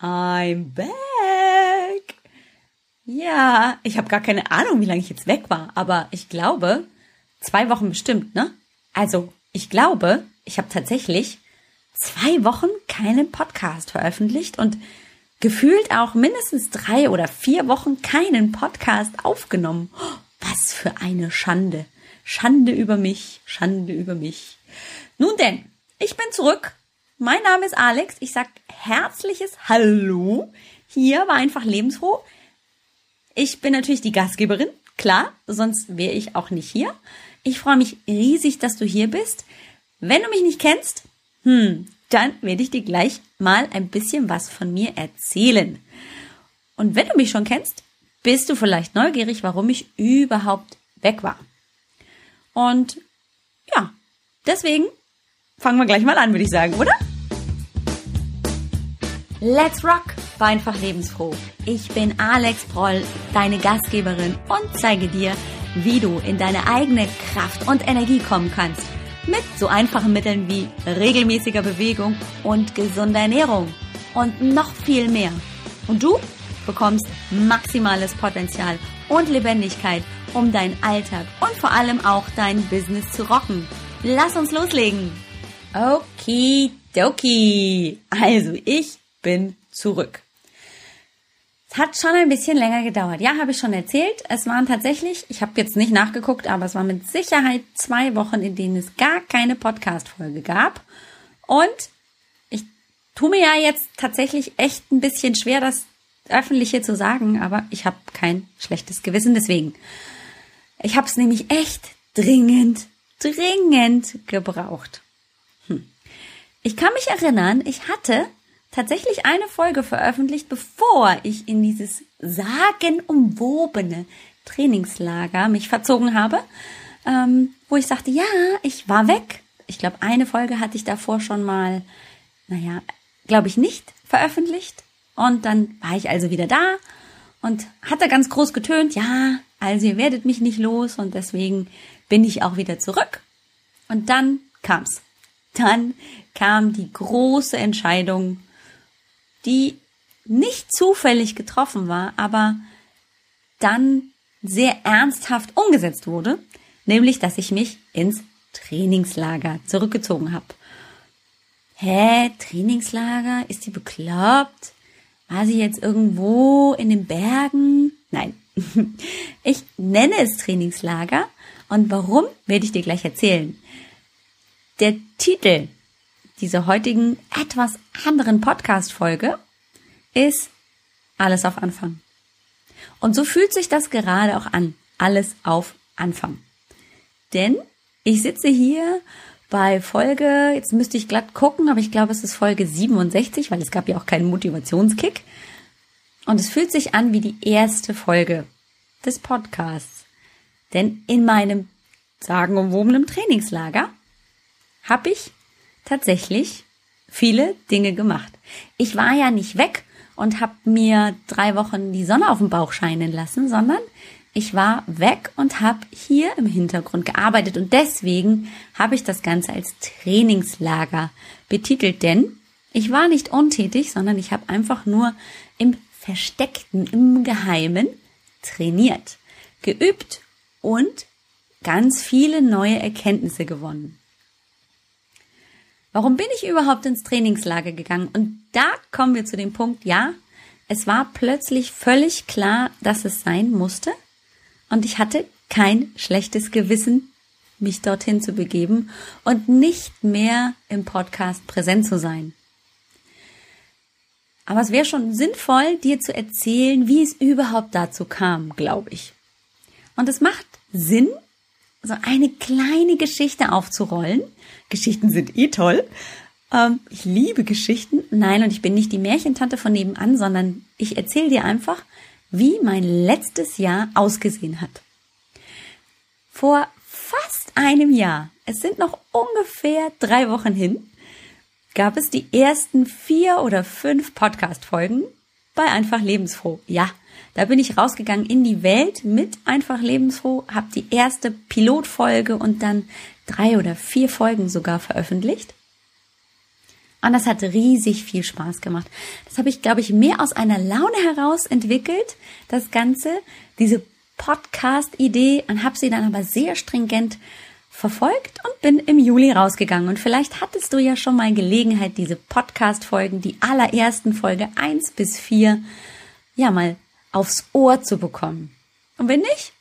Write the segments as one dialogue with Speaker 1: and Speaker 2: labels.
Speaker 1: I'm back. Ja, ich habe gar keine Ahnung, wie lange ich jetzt weg war, aber ich glaube, zwei Wochen bestimmt, ne? Also, ich glaube, ich habe tatsächlich zwei Wochen keinen Podcast veröffentlicht und gefühlt auch mindestens drei oder vier Wochen keinen Podcast aufgenommen. Was für eine Schande. Schande über mich, Schande über mich. Nun denn, ich bin zurück. Mein Name ist Alex. Ich sag herzliches Hallo. Hier war einfach lebensfroh. Ich bin natürlich die Gastgeberin, klar, sonst wäre ich auch nicht hier. Ich freue mich riesig, dass du hier bist. Wenn du mich nicht kennst, hm, dann werde ich dir gleich mal ein bisschen was von mir erzählen. Und wenn du mich schon kennst, bist du vielleicht neugierig, warum ich überhaupt weg war. Und ja, deswegen fangen wir gleich mal an, würde ich sagen, oder? Let's rock! War einfach lebensfroh. Ich bin Alex Proll, deine Gastgeberin und zeige dir, wie du in deine eigene Kraft und Energie kommen kannst. Mit so einfachen Mitteln wie regelmäßiger Bewegung und gesunder Ernährung. Und noch viel mehr. Und du bekommst maximales Potenzial und Lebendigkeit, um deinen Alltag und vor allem auch dein Business zu rocken. Lass uns loslegen. Okidoki. Also, ich bin zurück. Es hat schon ein bisschen länger gedauert. Ja, habe ich schon erzählt. Es waren tatsächlich, ich habe jetzt nicht nachgeguckt, aber es waren mit Sicherheit zwei Wochen, in denen es gar keine Podcast-Folge gab. Und ich tue mir ja jetzt tatsächlich echt ein bisschen schwer, das öffentlich hier zu sagen, aber ich habe kein schlechtes Gewissen deswegen. Ich habe es nämlich echt dringend, dringend gebraucht. Hm. Ich kann mich erinnern, ich hatte tatsächlich eine Folge veröffentlicht, bevor ich in dieses sagenumwobene Trainingslager mich verzogen habe, ähm, wo ich sagte, ja, ich war weg. Ich glaube, eine Folge hatte ich davor schon mal, naja, glaube ich nicht veröffentlicht. Und dann war ich also wieder da und hatte ganz groß getönt, ja, also ihr werdet mich nicht los und deswegen bin ich auch wieder zurück. Und dann kam's. Dann kam die große Entscheidung, die nicht zufällig getroffen war, aber dann sehr ernsthaft umgesetzt wurde, nämlich dass ich mich ins Trainingslager zurückgezogen habe. Hä, Trainingslager? Ist die bekloppt? War sie jetzt irgendwo in den Bergen? Nein. Ich nenne es Trainingslager und warum werde ich dir gleich erzählen. Der Titel dieser heutigen etwas anderen Podcast-Folge ist alles auf Anfang. Und so fühlt sich das gerade auch an. Alles auf Anfang. Denn ich sitze hier bei Folge, jetzt müsste ich glatt gucken, aber ich glaube, es ist Folge 67, weil es gab ja auch keinen Motivationskick. Und es fühlt sich an wie die erste Folge des Podcasts. Denn in meinem sagenumwobenen Trainingslager habe ich tatsächlich viele Dinge gemacht. Ich war ja nicht weg und habe mir drei Wochen die Sonne auf dem Bauch scheinen lassen, sondern ich war weg und habe hier im Hintergrund gearbeitet und deswegen habe ich das Ganze als Trainingslager betitelt, denn ich war nicht untätig, sondern ich habe einfach nur im Versteckten, im Geheimen trainiert, geübt und ganz viele neue Erkenntnisse gewonnen. Warum bin ich überhaupt ins Trainingslager gegangen? Und da kommen wir zu dem Punkt, ja, es war plötzlich völlig klar, dass es sein musste. Und ich hatte kein schlechtes Gewissen, mich dorthin zu begeben und nicht mehr im Podcast präsent zu sein. Aber es wäre schon sinnvoll, dir zu erzählen, wie es überhaupt dazu kam, glaube ich. Und es macht Sinn, so eine kleine Geschichte aufzurollen. Geschichten sind eh toll. Ähm, ich liebe Geschichten. Nein, und ich bin nicht die Märchentante von nebenan, sondern ich erzähle dir einfach, wie mein letztes Jahr ausgesehen hat. Vor fast einem Jahr, es sind noch ungefähr drei Wochen hin, gab es die ersten vier oder fünf Podcast-Folgen bei Einfach Lebensfroh. Ja, da bin ich rausgegangen in die Welt mit einfach lebensfroh, habe die erste Pilotfolge und dann drei oder vier Folgen sogar veröffentlicht. Und das hat riesig viel Spaß gemacht. Das habe ich, glaube ich, mehr aus einer Laune heraus entwickelt, das Ganze, diese Podcast-Idee, und habe sie dann aber sehr stringent verfolgt und bin im Juli rausgegangen. Und vielleicht hattest du ja schon mal Gelegenheit, diese Podcast-Folgen, die allerersten Folge eins bis vier, ja mal aufs Ohr zu bekommen. Und wenn nicht,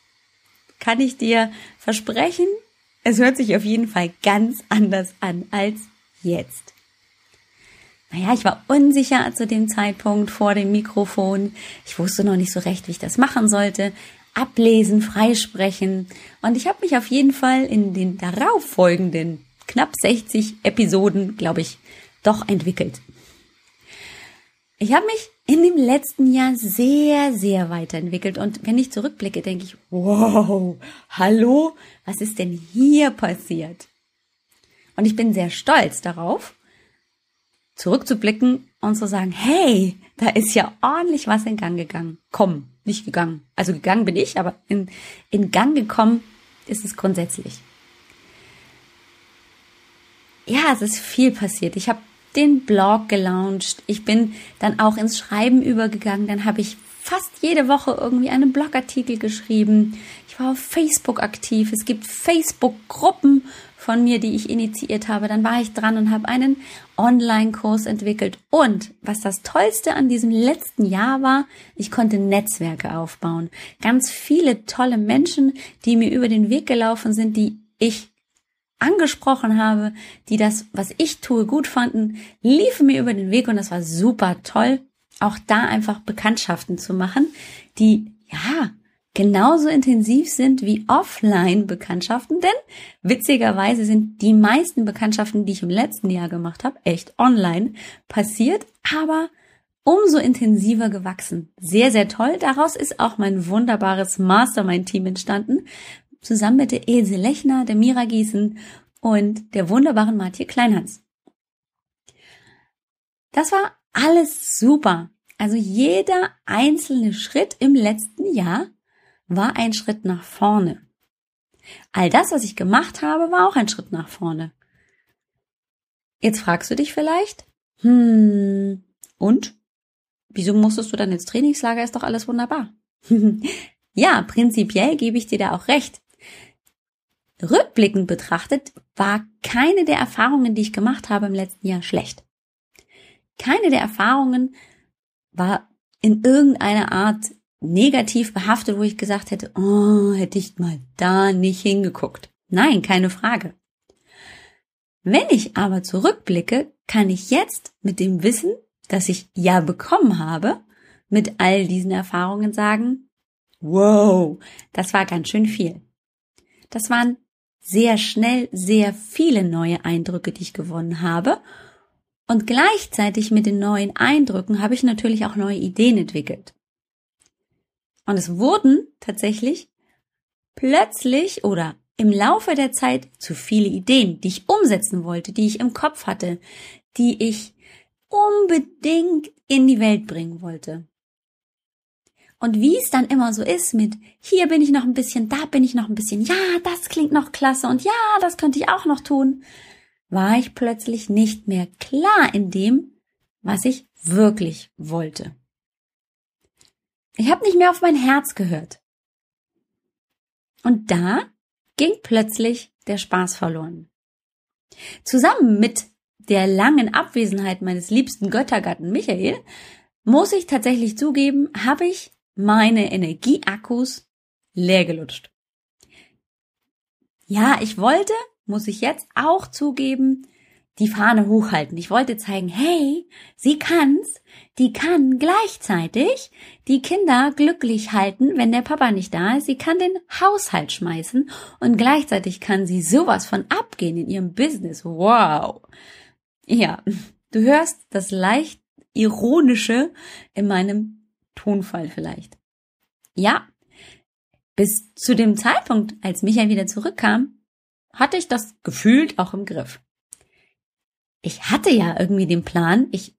Speaker 1: kann ich dir versprechen, es hört sich auf jeden Fall ganz anders an als jetzt. Naja, ich war unsicher zu dem Zeitpunkt vor dem Mikrofon. Ich wusste noch nicht so recht, wie ich das machen sollte. Ablesen, freisprechen. Und ich habe mich auf jeden Fall in den darauffolgenden knapp 60 Episoden, glaube ich, doch entwickelt. Ich habe mich in dem letzten Jahr sehr, sehr weiterentwickelt. Und wenn ich zurückblicke, denke ich, wow, hallo, was ist denn hier passiert? Und ich bin sehr stolz darauf, zurückzublicken und zu sagen, hey, da ist ja ordentlich was in Gang gegangen. Komm, nicht gegangen. Also gegangen bin ich, aber in, in Gang gekommen ist es grundsätzlich. Ja, es ist viel passiert. Ich habe den Blog gelauncht. Ich bin dann auch ins Schreiben übergegangen. Dann habe ich fast jede Woche irgendwie einen Blogartikel geschrieben. Ich war auf Facebook aktiv. Es gibt Facebook-Gruppen von mir, die ich initiiert habe. Dann war ich dran und habe einen Online-Kurs entwickelt. Und was das Tollste an diesem letzten Jahr war, ich konnte Netzwerke aufbauen. Ganz viele tolle Menschen, die mir über den Weg gelaufen sind, die ich angesprochen habe, die das, was ich tue, gut fanden, liefen mir über den Weg und das war super toll, auch da einfach Bekanntschaften zu machen, die, ja, genauso intensiv sind wie Offline-Bekanntschaften, denn witzigerweise sind die meisten Bekanntschaften, die ich im letzten Jahr gemacht habe, echt online passiert, aber umso intensiver gewachsen. Sehr, sehr toll. Daraus ist auch mein wunderbares Mastermind-Team entstanden, zusammen mit der Ilse Lechner, der Mira Gießen und der wunderbaren Martje Kleinhans. Das war alles super. Also jeder einzelne Schritt im letzten Jahr war ein Schritt nach vorne. All das, was ich gemacht habe, war auch ein Schritt nach vorne. Jetzt fragst du dich vielleicht, hm, und? Wieso musstest du dann ins Trainingslager? Ist doch alles wunderbar. ja, prinzipiell gebe ich dir da auch recht. Rückblickend betrachtet war keine der Erfahrungen, die ich gemacht habe im letzten Jahr schlecht. Keine der Erfahrungen war in irgendeiner Art negativ behaftet, wo ich gesagt hätte, oh, hätte ich mal da nicht hingeguckt. Nein, keine Frage. Wenn ich aber zurückblicke, kann ich jetzt mit dem Wissen, das ich ja bekommen habe, mit all diesen Erfahrungen sagen, wow, das war ganz schön viel. Das waren sehr schnell sehr viele neue Eindrücke, die ich gewonnen habe. Und gleichzeitig mit den neuen Eindrücken habe ich natürlich auch neue Ideen entwickelt. Und es wurden tatsächlich plötzlich oder im Laufe der Zeit zu viele Ideen, die ich umsetzen wollte, die ich im Kopf hatte, die ich unbedingt in die Welt bringen wollte. Und wie es dann immer so ist mit, hier bin ich noch ein bisschen, da bin ich noch ein bisschen, ja, das klingt noch klasse und ja, das könnte ich auch noch tun, war ich plötzlich nicht mehr klar in dem, was ich wirklich wollte. Ich habe nicht mehr auf mein Herz gehört. Und da ging plötzlich der Spaß verloren. Zusammen mit der langen Abwesenheit meines liebsten Göttergatten Michael, muss ich tatsächlich zugeben, habe ich meine Energieakkus leer gelutscht. Ja, ich wollte, muss ich jetzt auch zugeben, die Fahne hochhalten. Ich wollte zeigen, hey, sie kann's, die kann gleichzeitig die Kinder glücklich halten, wenn der Papa nicht da ist. Sie kann den Haushalt schmeißen und gleichzeitig kann sie sowas von abgehen in ihrem Business. Wow. Ja, du hörst das leicht ironische in meinem Tonfall vielleicht. Ja, bis zu dem Zeitpunkt, als Michael wieder zurückkam, hatte ich das gefühlt auch im Griff. Ich hatte ja irgendwie den Plan, ich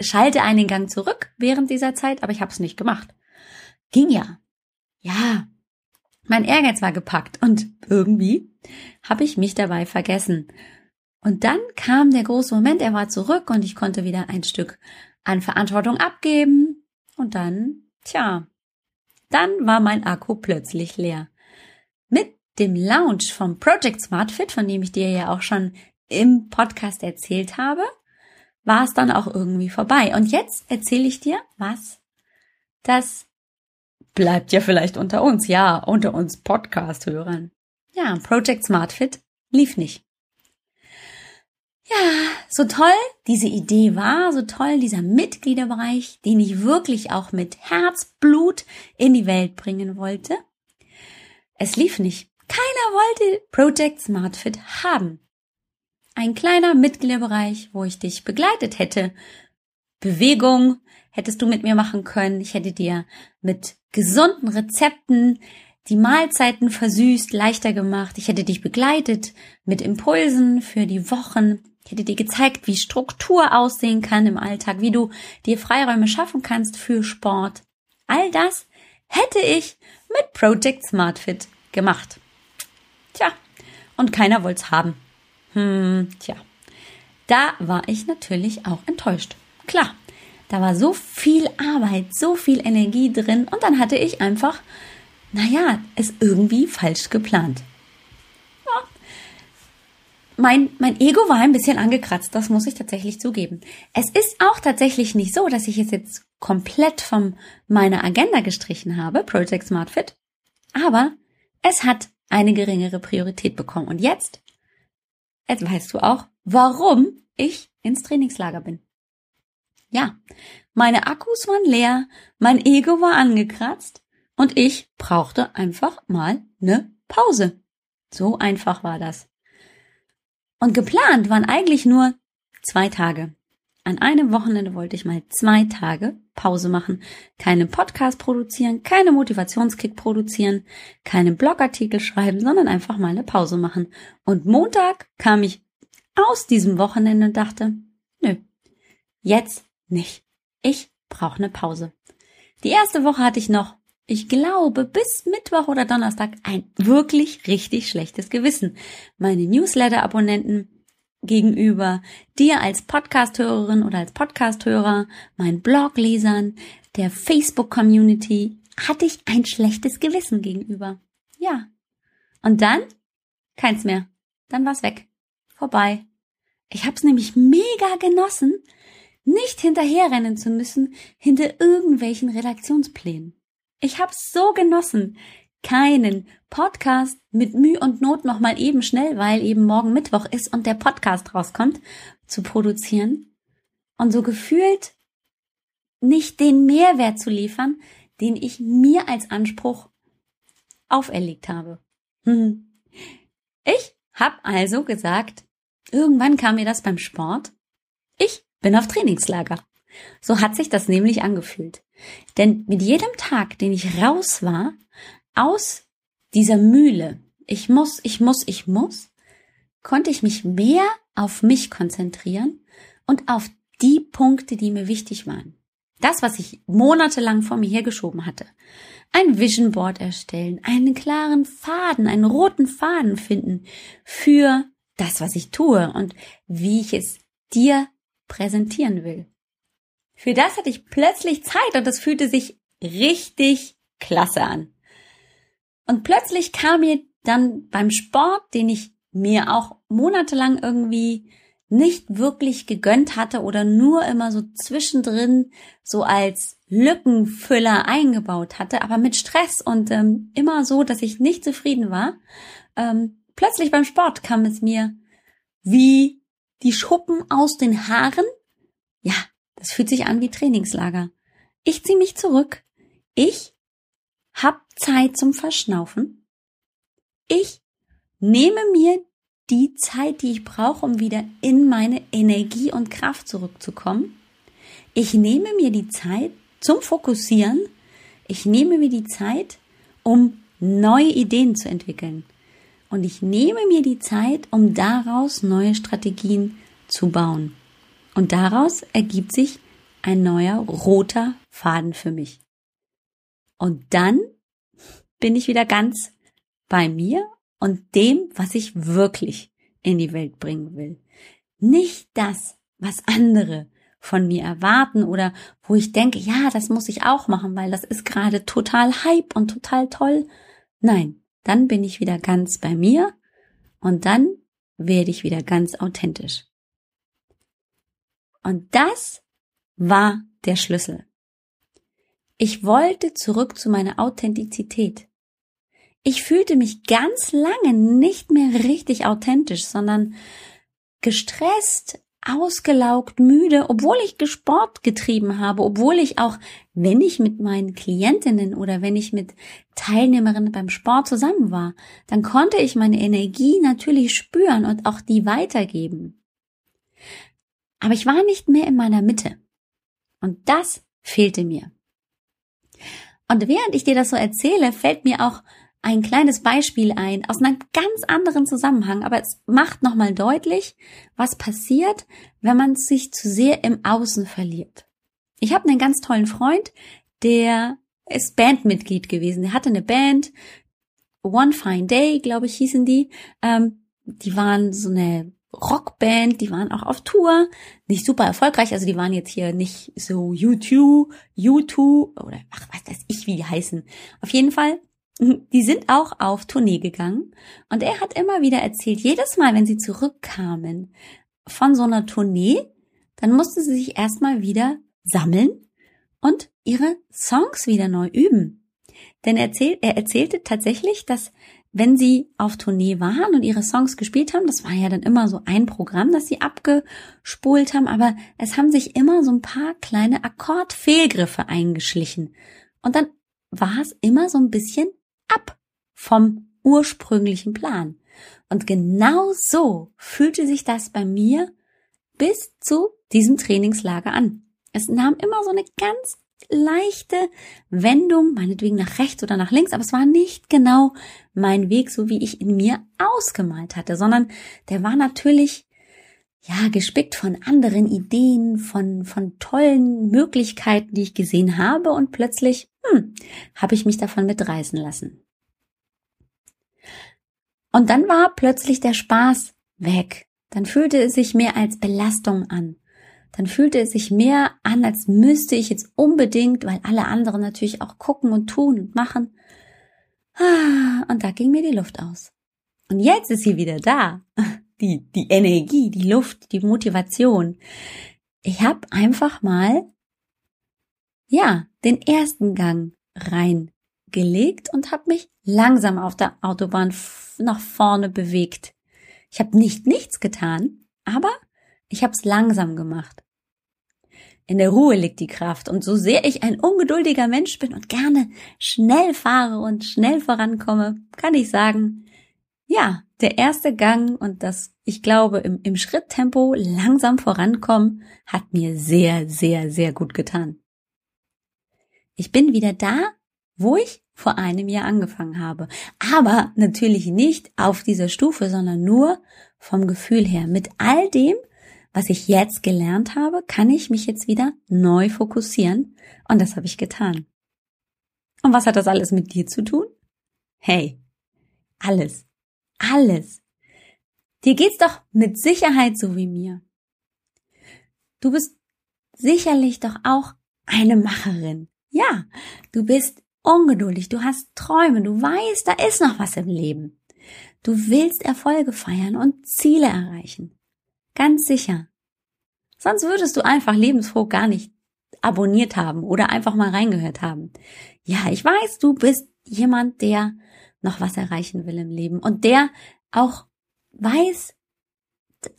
Speaker 1: schalte einen Gang zurück während dieser Zeit, aber ich habe es nicht gemacht. Ging ja. Ja, mein Ehrgeiz war gepackt und irgendwie habe ich mich dabei vergessen. Und dann kam der große Moment, er war zurück und ich konnte wieder ein Stück an Verantwortung abgeben. Und dann, tja, dann war mein Akku plötzlich leer. Mit dem Launch vom Project Smart Fit, von dem ich dir ja auch schon im Podcast erzählt habe, war es dann auch irgendwie vorbei. Und jetzt erzähle ich dir was. Das bleibt ja vielleicht unter uns, ja, unter uns Podcast-Hörern. Ja, Project Smart Fit lief nicht. Ja, so toll diese Idee war, so toll dieser Mitgliederbereich, den ich wirklich auch mit Herzblut in die Welt bringen wollte. Es lief nicht. Keiner wollte Project Smart Fit haben. Ein kleiner Mitgliederbereich, wo ich dich begleitet hätte. Bewegung hättest du mit mir machen können. Ich hätte dir mit gesunden Rezepten die Mahlzeiten versüßt, leichter gemacht. Ich hätte dich begleitet mit Impulsen für die Wochen. Ich hätte dir gezeigt, wie Struktur aussehen kann im Alltag, wie du dir Freiräume schaffen kannst für Sport. All das hätte ich mit Project SmartFit gemacht. Tja, und keiner wollte es haben. Hm, tja. Da war ich natürlich auch enttäuscht. Klar, da war so viel Arbeit, so viel Energie drin und dann hatte ich einfach naja, es irgendwie falsch geplant. Mein, mein Ego war ein bisschen angekratzt, das muss ich tatsächlich zugeben. Es ist auch tatsächlich nicht so, dass ich es jetzt komplett von meiner Agenda gestrichen habe, Project Smart Fit, aber es hat eine geringere Priorität bekommen. Und jetzt, jetzt weißt du auch, warum ich ins Trainingslager bin. Ja, meine Akkus waren leer, mein Ego war angekratzt und ich brauchte einfach mal eine Pause. So einfach war das. Und geplant waren eigentlich nur zwei Tage. An einem Wochenende wollte ich mal zwei Tage Pause machen, keine Podcast produzieren, keine Motivationskick produzieren, keine Blogartikel schreiben, sondern einfach mal eine Pause machen. Und Montag kam ich aus diesem Wochenende und dachte, nö, jetzt nicht. Ich brauche eine Pause. Die erste Woche hatte ich noch ich glaube, bis Mittwoch oder Donnerstag ein wirklich richtig schlechtes Gewissen. Meine Newsletter-Abonnenten gegenüber, dir als Podcast-Hörerin oder als Podcast-Hörer, meinen Blog-Lesern, der Facebook-Community, hatte ich ein schlechtes Gewissen gegenüber. Ja. Und dann? Keins mehr. Dann war's weg. Vorbei. Ich hab's nämlich mega genossen, nicht hinterherrennen zu müssen hinter irgendwelchen Redaktionsplänen. Ich hab's so genossen, keinen Podcast mit Mühe und Not nochmal eben schnell, weil eben morgen Mittwoch ist und der Podcast rauskommt, zu produzieren und so gefühlt nicht den Mehrwert zu liefern, den ich mir als Anspruch auferlegt habe. Hm. Ich hab also gesagt, irgendwann kam mir das beim Sport. Ich bin auf Trainingslager. So hat sich das nämlich angefühlt. Denn mit jedem Tag, den ich raus war, aus dieser Mühle, ich muss, ich muss, ich muss, konnte ich mich mehr auf mich konzentrieren und auf die Punkte, die mir wichtig waren. Das, was ich monatelang vor mir hergeschoben hatte. Ein Vision Board erstellen, einen klaren Faden, einen roten Faden finden für das, was ich tue und wie ich es dir präsentieren will. Für das hatte ich plötzlich Zeit und das fühlte sich richtig klasse an. Und plötzlich kam mir dann beim Sport, den ich mir auch monatelang irgendwie nicht wirklich gegönnt hatte oder nur immer so zwischendrin so als Lückenfüller eingebaut hatte, aber mit Stress und ähm, immer so, dass ich nicht zufrieden war. Ähm, plötzlich beim Sport kam es mir wie die Schuppen aus den Haaren. Ja, das fühlt sich an wie Trainingslager. Ich ziehe mich zurück. Ich hab Zeit zum Verschnaufen. Ich nehme mir die Zeit, die ich brauche, um wieder in meine Energie und Kraft zurückzukommen. Ich nehme mir die Zeit zum Fokussieren. Ich nehme mir die Zeit, um neue Ideen zu entwickeln. Und ich nehme mir die Zeit, um daraus neue Strategien zu bauen. Und daraus ergibt sich ein neuer roter Faden für mich. Und dann bin ich wieder ganz bei mir und dem, was ich wirklich in die Welt bringen will. Nicht das, was andere von mir erwarten oder wo ich denke, ja, das muss ich auch machen, weil das ist gerade total hype und total toll. Nein, dann bin ich wieder ganz bei mir und dann werde ich wieder ganz authentisch. Und das war der Schlüssel. Ich wollte zurück zu meiner Authentizität. Ich fühlte mich ganz lange nicht mehr richtig authentisch, sondern gestresst, ausgelaugt, müde, obwohl ich Sport getrieben habe, obwohl ich auch, wenn ich mit meinen Klientinnen oder wenn ich mit Teilnehmerinnen beim Sport zusammen war, dann konnte ich meine Energie natürlich spüren und auch die weitergeben. Aber ich war nicht mehr in meiner Mitte. Und das fehlte mir. Und während ich dir das so erzähle, fällt mir auch ein kleines Beispiel ein aus einem ganz anderen Zusammenhang, aber es macht nochmal deutlich, was passiert, wenn man sich zu sehr im Außen verliert. Ich habe einen ganz tollen Freund, der ist Bandmitglied gewesen. Der hatte eine Band, One Fine Day, glaube ich, hießen die. Ähm, die waren so eine Rockband, die waren auch auf Tour, nicht super erfolgreich, also die waren jetzt hier nicht so YouTube, YouTube oder ach, was weiß ich, wie die heißen. Auf jeden Fall die sind auch auf Tournee gegangen und er hat immer wieder erzählt, jedes Mal, wenn sie zurückkamen von so einer Tournee, dann musste sie sich erstmal wieder sammeln und ihre Songs wieder neu üben. Denn er, erzählt, er erzählte tatsächlich, dass wenn sie auf Tournee waren und ihre Songs gespielt haben, das war ja dann immer so ein Programm, das sie abgespult haben, aber es haben sich immer so ein paar kleine Akkordfehlgriffe eingeschlichen. Und dann war es immer so ein bisschen ab vom ursprünglichen Plan. Und genau so fühlte sich das bei mir bis zu diesem Trainingslager an. Es nahm immer so eine ganz leichte Wendung, meinetwegen nach rechts oder nach links, aber es war nicht genau mein Weg, so wie ich in mir ausgemalt hatte, sondern der war natürlich ja gespickt von anderen Ideen, von von tollen Möglichkeiten, die ich gesehen habe und plötzlich hm, habe ich mich davon mitreißen lassen. Und dann war plötzlich der Spaß weg. Dann fühlte es sich mehr als Belastung an. Dann fühlte es sich mehr an, als müsste ich jetzt unbedingt, weil alle anderen natürlich auch gucken und tun und machen. Ah, und da ging mir die Luft aus. Und jetzt ist sie wieder da. Die, die Energie, die Luft, die Motivation. Ich habe einfach mal, ja, den ersten Gang reingelegt und habe mich langsam auf der Autobahn nach vorne bewegt. Ich habe nicht nichts getan, aber ich habe es langsam gemacht. In der Ruhe liegt die Kraft und so sehr ich ein ungeduldiger Mensch bin und gerne schnell fahre und schnell vorankomme, kann ich sagen, ja, der erste Gang und das, ich glaube, im, im Schritttempo langsam vorankommen, hat mir sehr, sehr, sehr gut getan. Ich bin wieder da, wo ich vor einem Jahr angefangen habe. Aber natürlich nicht auf dieser Stufe, sondern nur vom Gefühl her. Mit all dem, was ich jetzt gelernt habe, kann ich mich jetzt wieder neu fokussieren. Und das habe ich getan. Und was hat das alles mit dir zu tun? Hey, alles. Alles. Dir geht's doch mit Sicherheit so wie mir. Du bist sicherlich doch auch eine Macherin. Ja, du bist ungeduldig, du hast Träume, du weißt, da ist noch was im Leben. Du willst Erfolge feiern und Ziele erreichen. Ganz sicher. Sonst würdest du einfach lebensfroh gar nicht abonniert haben oder einfach mal reingehört haben. Ja, ich weiß, du bist jemand, der noch was erreichen will im Leben und der auch weiß,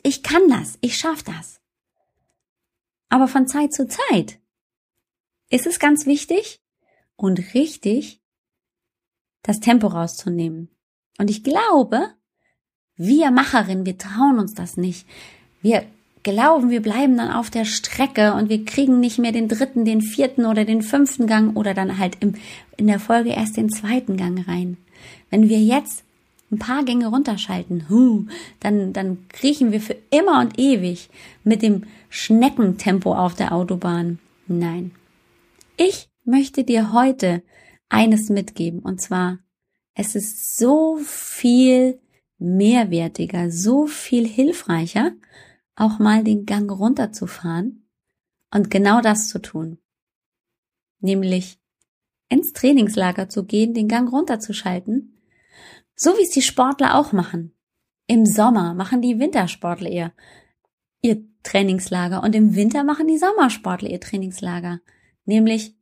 Speaker 1: ich kann das, ich schaff das. Aber von Zeit zu Zeit ist es ganz wichtig, und richtig, das Tempo rauszunehmen. Und ich glaube, wir Macherinnen, wir trauen uns das nicht. Wir glauben, wir bleiben dann auf der Strecke und wir kriegen nicht mehr den dritten, den vierten oder den fünften Gang oder dann halt im, in der Folge erst den zweiten Gang rein. Wenn wir jetzt ein paar Gänge runterschalten, hu, dann, dann kriechen wir für immer und ewig mit dem Schneckentempo auf der Autobahn. Nein. Ich möchte dir heute eines mitgeben, und zwar, es ist so viel mehrwertiger, so viel hilfreicher, auch mal den Gang runterzufahren und genau das zu tun. Nämlich ins Trainingslager zu gehen, den Gang runterzuschalten, so wie es die Sportler auch machen. Im Sommer machen die Wintersportler ihr, ihr Trainingslager und im Winter machen die Sommersportler ihr Trainingslager. Nämlich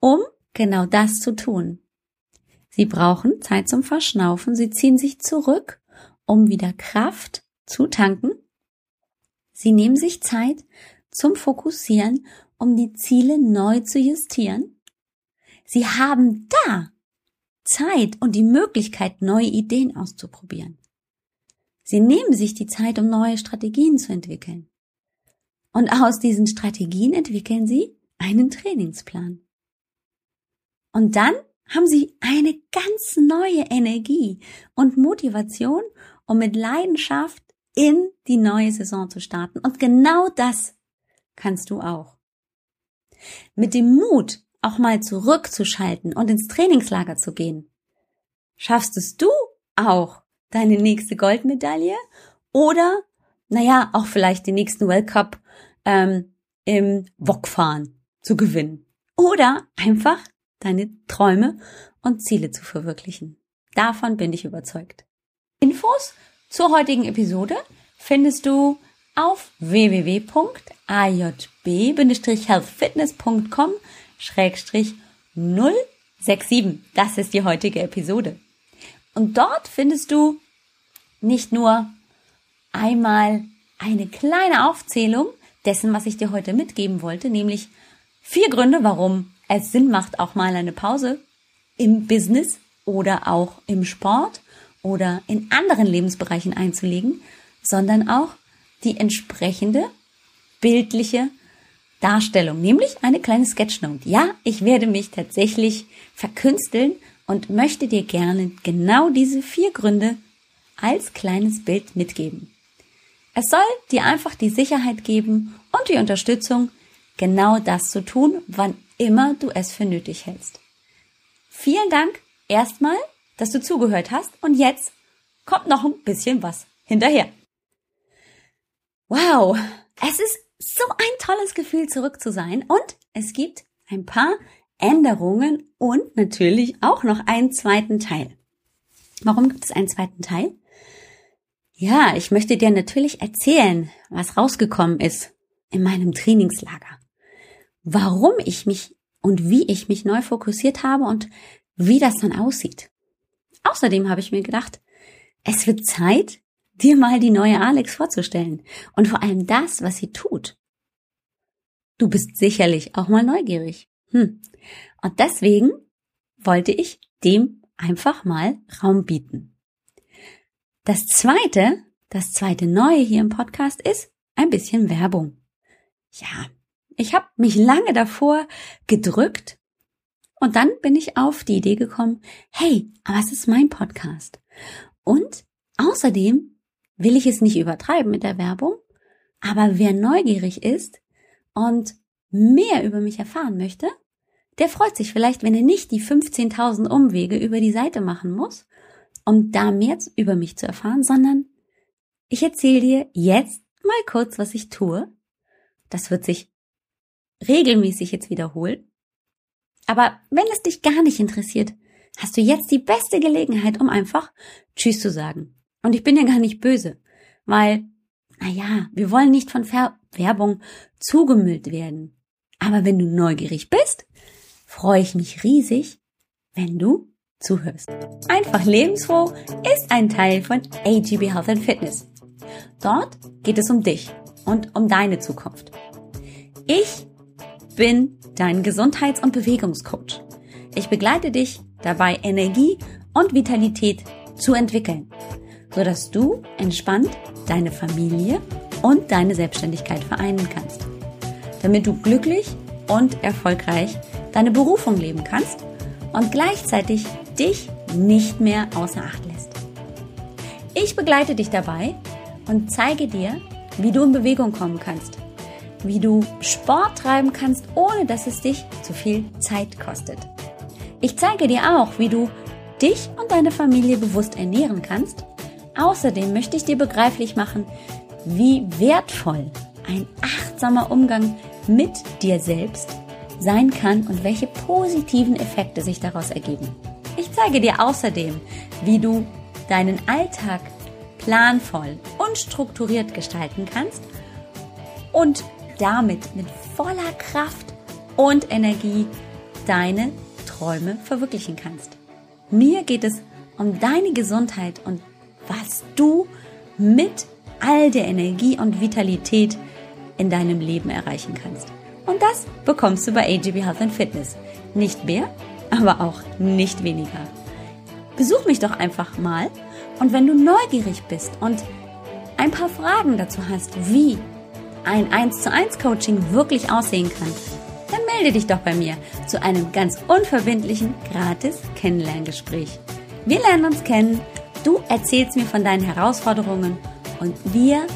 Speaker 1: um genau das zu tun. Sie brauchen Zeit zum Verschnaufen, sie ziehen sich zurück, um wieder Kraft zu tanken. Sie nehmen sich Zeit zum Fokussieren, um die Ziele neu zu justieren. Sie haben da Zeit und die Möglichkeit, neue Ideen auszuprobieren. Sie nehmen sich die Zeit, um neue Strategien zu entwickeln. Und aus diesen Strategien entwickeln Sie einen Trainingsplan. Und dann haben Sie eine ganz neue Energie und Motivation, um mit Leidenschaft in die neue Saison zu starten. Und genau das kannst du auch. Mit dem Mut, auch mal zurückzuschalten und ins Trainingslager zu gehen, schaffst es du auch deine nächste Goldmedaille oder, naja, auch vielleicht den nächsten World Cup ähm, im Wokfahren zu gewinnen. Oder einfach deine Träume und Ziele zu verwirklichen. Davon bin ich überzeugt. Infos zur heutigen Episode findest du auf www.ajb-healthfitness.com 067. Das ist die heutige Episode. Und dort findest du nicht nur einmal eine kleine Aufzählung dessen, was ich dir heute mitgeben wollte, nämlich vier Gründe, warum es Sinn macht, auch mal eine Pause im Business oder auch im Sport oder in anderen Lebensbereichen einzulegen, sondern auch die entsprechende bildliche Darstellung, nämlich eine kleine Sketchnote. Ja, ich werde mich tatsächlich verkünsteln und möchte dir gerne genau diese vier Gründe als kleines Bild mitgeben. Es soll dir einfach die Sicherheit geben und die Unterstützung, genau das zu tun, wann immer du es für nötig hältst. Vielen Dank erstmal, dass du zugehört hast und jetzt kommt noch ein bisschen was hinterher. Wow, es ist so ein tolles Gefühl, zurück zu sein und es gibt ein paar Änderungen und natürlich auch noch einen zweiten Teil. Warum gibt es einen zweiten Teil? Ja, ich möchte dir natürlich erzählen, was rausgekommen ist in meinem Trainingslager. Warum ich mich und wie ich mich neu fokussiert habe und wie das dann aussieht. Außerdem habe ich mir gedacht, es wird Zeit, dir mal die neue Alex vorzustellen und vor allem das, was sie tut. Du bist sicherlich auch mal neugierig. Hm. Und deswegen wollte ich dem einfach mal Raum bieten. Das zweite, das zweite Neue hier im Podcast ist ein bisschen Werbung. Ja, ich habe mich lange davor gedrückt und dann bin ich auf die Idee gekommen, hey, aber es ist mein Podcast. Und außerdem will ich es nicht übertreiben mit der Werbung, aber wer neugierig ist und mehr über mich erfahren möchte, der freut sich vielleicht, wenn er nicht die 15.000 Umwege über die Seite machen muss, um da mehr über mich zu erfahren, sondern ich erzähle dir jetzt mal kurz, was ich tue. Das wird sich regelmäßig jetzt wiederholen. Aber wenn es dich gar nicht interessiert, hast du jetzt die beste Gelegenheit, um einfach Tschüss zu sagen. Und ich bin ja gar nicht böse, weil, na ja, wir wollen nicht von Ver Werbung zugemüllt werden. Aber wenn du neugierig bist, freue ich mich riesig, wenn du zuhörst. Einfach lebensfroh ist ein Teil von AGB Health and Fitness. Dort geht es um dich und um deine Zukunft. Ich bin dein Gesundheits- und Bewegungscoach. Ich begleite dich dabei, Energie und Vitalität zu entwickeln sodass du entspannt deine Familie und deine Selbstständigkeit vereinen kannst. Damit du glücklich und erfolgreich deine Berufung leben kannst und gleichzeitig dich nicht mehr außer Acht lässt. Ich begleite dich dabei und zeige dir, wie du in Bewegung kommen kannst, wie du Sport treiben kannst, ohne dass es dich zu viel Zeit kostet. Ich zeige dir auch, wie du dich und deine Familie bewusst ernähren kannst Außerdem möchte ich dir begreiflich machen, wie wertvoll ein achtsamer Umgang mit dir selbst sein kann und welche positiven Effekte sich daraus ergeben. Ich zeige dir außerdem, wie du deinen Alltag planvoll und strukturiert gestalten kannst und damit mit voller Kraft und Energie deine Träume verwirklichen kannst. Mir geht es um deine Gesundheit und was du mit all der Energie und Vitalität in deinem Leben erreichen kannst. Und das bekommst du bei AGB Health and Fitness. Nicht mehr, aber auch nicht weniger. Besuch mich doch einfach mal und wenn du neugierig bist und ein paar Fragen dazu hast, wie ein 1 zu 1 Coaching wirklich aussehen kann, dann melde dich doch bei mir zu einem ganz unverbindlichen, gratis Kennenlerngespräch. Wir lernen uns kennen, du erzählst mir von deinen Herausforderungen und wir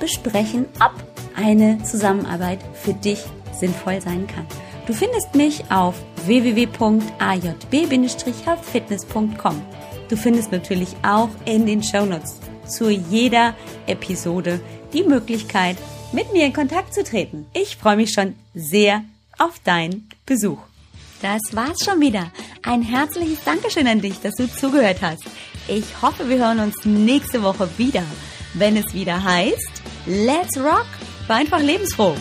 Speaker 1: besprechen, ob eine Zusammenarbeit für dich sinnvoll sein kann. Du findest mich auf www.ajb-healthfitness.com. Du findest natürlich auch in den Shownotes zu jeder Episode die Möglichkeit, mit mir in Kontakt zu treten. Ich freue mich schon sehr auf deinen Besuch. Das war's schon wieder. Ein herzliches Dankeschön an dich, dass du zugehört hast. Ich hoffe, wir hören uns nächste Woche wieder, wenn es wieder heißt Let's Rock, war einfach lebensfroh.